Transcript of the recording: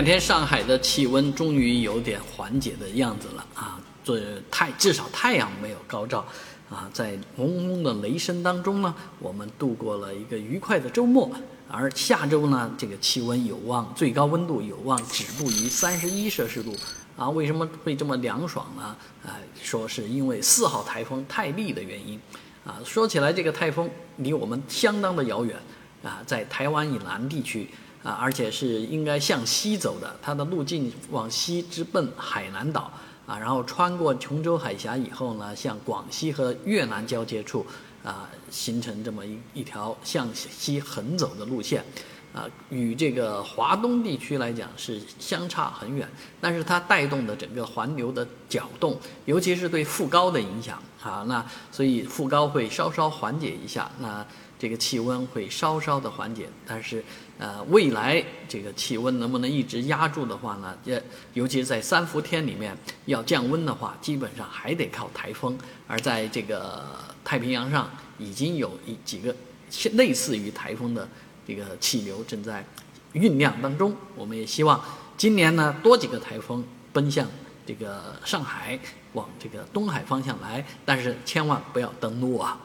两天上海的气温终于有点缓解的样子了啊，这太至少太阳没有高照啊，在嗡嗡的雷声当中呢，我们度过了一个愉快的周末。而下周呢，这个气温有望最高温度有望止步于三十一摄氏度啊。为什么会这么凉爽呢？啊，说是因为四号台风泰利的原因啊。说起来，这个台风离我们相当的遥远啊，在台湾以南地区。啊，而且是应该向西走的，它的路径往西直奔海南岛啊，然后穿过琼州海峡以后呢，向广西和越南交接处啊，形成这么一一条向西横走的路线，啊，与这个华东地区来讲是相差很远，但是它带动的整个环流的搅动，尤其是对副高的影响啊，那所以副高会稍稍缓解一下那。这个气温会稍稍的缓解，但是，呃，未来这个气温能不能一直压住的话呢？也尤其是在三伏天里面要降温的话，基本上还得靠台风。而在这个太平洋上，已经有一几个类似于台风的这个气流正在酝酿当中。我们也希望今年呢多几个台风奔向这个上海，往这个东海方向来，但是千万不要登陆啊！